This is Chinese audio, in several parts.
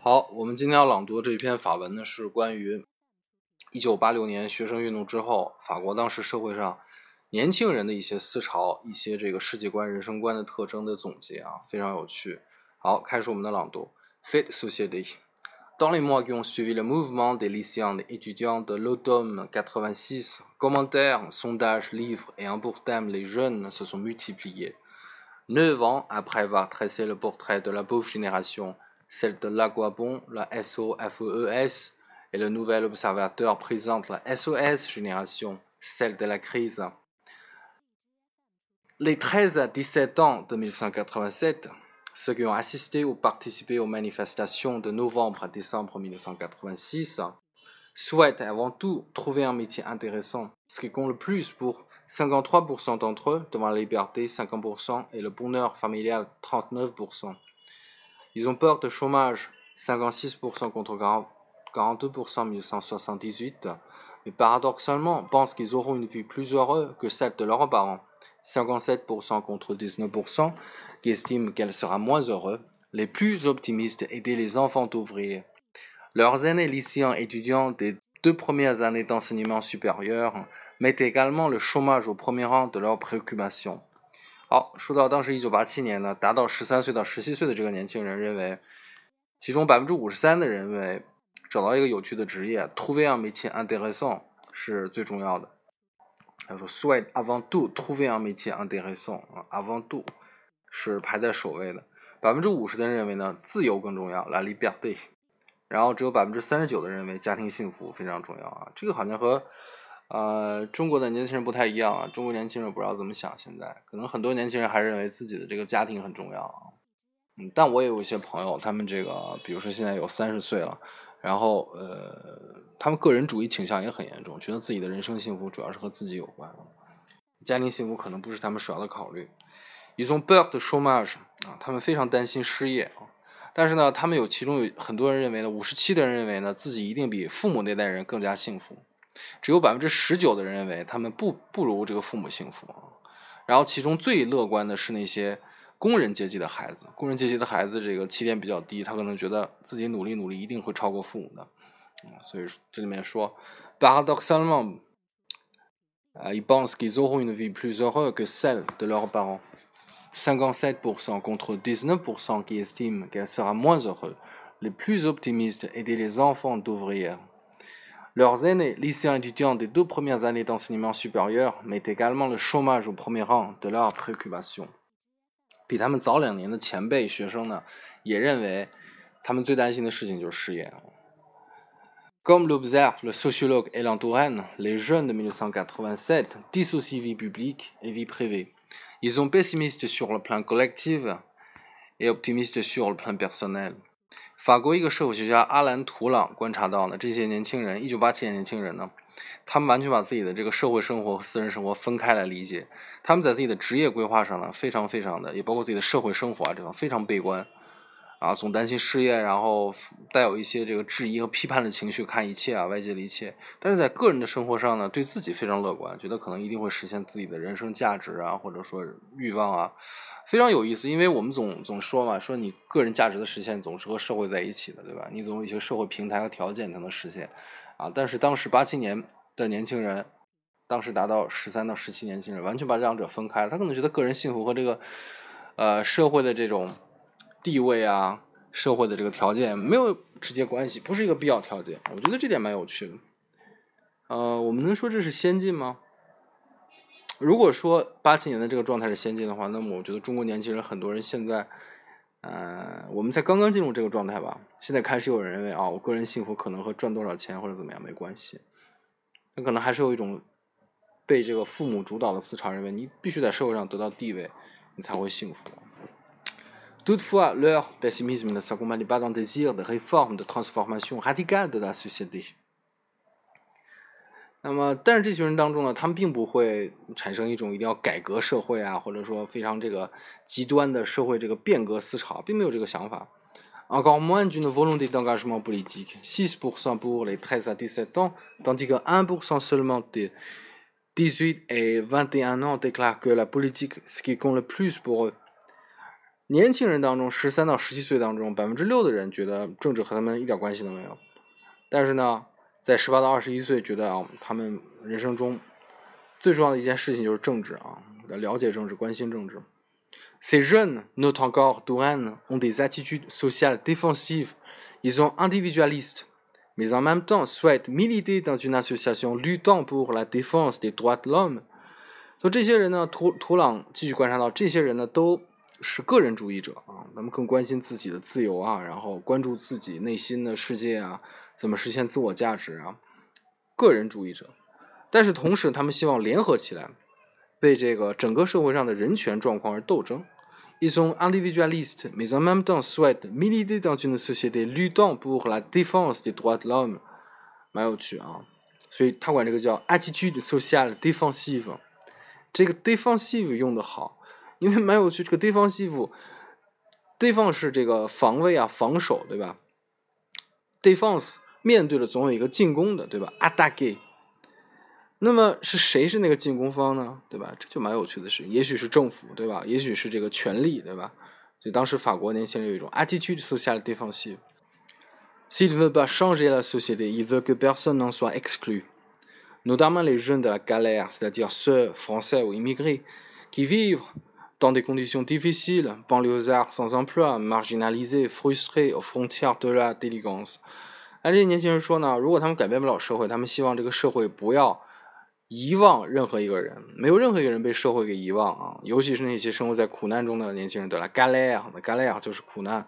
好，我们今天要朗读的这篇法文呢，是关于一九八六年学生运动之后，法国当时社会上年轻人的一些思潮、一些这个世界观、人生观的特征的总结啊，非常有趣。好，开始我们的朗读。Fait société. Dans les mois qui ont suivi le mouvement des lycéens et étudiants de l'automne 86, commentaires, sondages, livres et un pour thème les jeunes se sont multipliés. Neuf ans après avoir tracé le portrait de la pauvre génération, celle de l'Aguabon, la SOFES, et le nouvel observateur présente la SOS génération, celle de la crise. Les 13 à 17 ans de 1987, ceux qui ont assisté ou participé aux manifestations de novembre à décembre 1986, souhaitent avant tout trouver un métier intéressant, ce qui compte le plus pour 53% d'entre eux devant la liberté 50% et le bonheur familial 39%. Ils ont peur de chômage, 56% contre 42% en 1978, mais paradoxalement pensent qu'ils auront une vie plus heureuse que celle de leurs parents, 57% contre 19%, qui estiment qu'elle sera moins heureuse. Les plus optimistes étaient les enfants ouvriers. Leurs aînés lycéens étudiants des deux premières années d'enseignement supérieur mettent également le chômage au premier rang de leurs préoccupations. 好，说到当时一九八七年呢，达到十三岁到十七岁的这个年轻人认为，其中百分之五十三的人认为找到一个有趣的职业，trouver un métier intéressant 是最重要的。他说，souhait avant tout trouver un métier intéressant 啊，avant tout 是排在首位的。百分之五十的人认为呢，自由更重要，la liberté。然后只有百分之三十九的人认为家庭幸福非常重要啊。这个好像和呃，中国的年轻人不太一样啊。中国年轻人不知道怎么想，现在可能很多年轻人还认为自己的这个家庭很重要啊。嗯，但我也有一些朋友，他们这个，比如说现在有三十岁了，然后呃，他们个人主义倾向也很严重，觉得自己的人生幸福主要是和自己有关，家庭幸福可能不是他们首要的考虑。一种 birth chômage 啊，他们非常担心失业啊。但是呢，他们有其中有很多人认为呢，五十七的人认为呢，自己一定比父母那代人更加幸福。只有百分之十九的人认为他们不不如这个父母幸福，然后其中最乐观的是那些工人阶级的孩子。工人阶级的孩子这个起点比较低，他可能觉得自己努力努力一定会超过父母的。所以这里面说，paradoxalement，，ils pensent qu'ils auront une vie plus heureuse que celle de leurs parents. 57% contre 19% qui estiment qu'elle sera moins heureuse. Les plus optimistes étaient les enfants d'ouvrières. Leurs aînés, lycéens étudiants des deux premières années d'enseignement supérieur, mettent également le chômage au premier rang de leurs préoccupations. 比他们早两年的前辈学生呢，也认为他们最担心的事情就是失业。Comme l'observe le sociologue Elan Touraine, les jeunes de 1987 dissocient vie publique et vie privée. Ils sont pessimistes sur le plan collectif et optimistes sur le plan personnel. 法国一个社会学家阿兰·图朗观察到呢，这些年轻人，一九八七年年轻人呢，他们完全把自己的这个社会生活和私人生活分开来理解。他们在自己的职业规划上呢，非常非常的，也包括自己的社会生活啊，这种非常悲观，啊，总担心失业，然后带有一些这个质疑和批判的情绪看一切啊，外界的一切。但是在个人的生活上呢，对自己非常乐观，觉得可能一定会实现自己的人生价值啊，或者说欲望啊。非常有意思，因为我们总总说嘛，说你个人价值的实现总是和社会在一起的，对吧？你总有一些社会平台和条件才能实现，啊，但是当时八七年的年轻人，当时达到十三到十七年轻人，完全把这两者分开了。他可能觉得个人幸福和这个，呃，社会的这种地位啊，社会的这个条件没有直接关系，不是一个必要条件。我觉得这点蛮有趣的。呃，我们能说这是先进吗？如果说八七年的这个状态是先进的话，那么我觉得中国年轻人很多人现在，呃，我们才刚刚进入这个状态吧。现在开始有人认为啊，我个人幸福可能和赚多少钱或者怎么样没关系，那可能还是有一种被这个父母主导的思潮，认为你必须在社会上得到地位，你才会幸福。Toutefois, leur pessimisme ne s'accompagne pas d'un désir de réforme, de transformation radicale de la société. 那么，但是这群人当中呢，他们并不会产生一种一定要改革社会啊，或者说非常这个极端的社会这个变革思潮，并没有这个想法。Encore moins d'une volonté d'engagement politique. 6% pour les 13 à 17 ans, tandis que 1% seulement des 18 et 21 ans déclarent que la politique, ce qui compte le plus pour eux. 年轻人当中，十三到十七岁当中，百分之六的人觉得政治和他们一点关系都没有。但是呢，在十八到二十一岁，觉得啊，他们人生中最重要的一件事情就是政治啊，了解政治，关心政治。Ces jeunes, not encore douanes, ont des attitudes sociales défensives. Ils sont individualistes, mais en même temps souhaitent militer dans une association luttant pour la défense des droits de l'homme. 所以这些人呢，图图朗继续观察到，这些人呢都是个人主义者啊，他们更关心自己的自由啊，然后关注自己内心的世界啊，怎么实现自我价值啊，个人主义者。但是同时，他们希望联合起来，为这个整个社会上的人权状况而斗争。Ils sont individualistes, mais en même temps souhaitent militer dans une société luttant pour la défense des droits de l'homme。蛮有趣啊，所以他管这个叫 attitude sociale défensive。这个 defensive 用的好。因为蛮有趣，这个对方西服，对方是这个防卫啊，防守，对吧？defense 面对的总有一个进攻的，对吧？attack。那么是谁是那个进攻方呢？对吧？这就蛮有趣的事情。也许是政府，对吧？也许是这个权力，对吧？所以当时法国年轻人有一种 attitude sociale défensive。S'il veut pas changer la société, il veut que personne n'en soit exclu, notamment les jeunes de la galère, c'est-à-dire ceux français ou immigrés qui vivent dans des conditions difficiles, banlieusards sans emploi, marginalisés, frustrés aux frontières de la délinquance。那这些年轻人说呢，如果他们改变不了社会，他们希望这个社会不要遗忘任何一个人，没有任何一个人被社会给遗忘啊，尤其是那些生活在苦难中的年轻人，对了，galère，galère 就是苦难。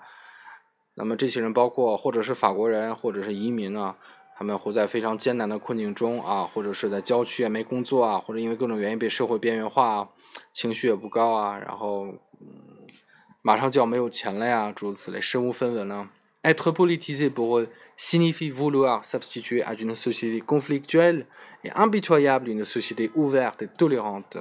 那么这些人包括或者是法国人，或者是移民啊。他们活在非常艰难的困境中啊，或者是在郊区也没工作啊，或者因为各种原因被社会边缘化，情绪也不高啊，然后嗯，马上就要没有钱了呀，诸如此类，身无分文了。Être politisé pour signifie vouloir substituer à une société conflictuelle et impitoyable une société ouverte et tolérante.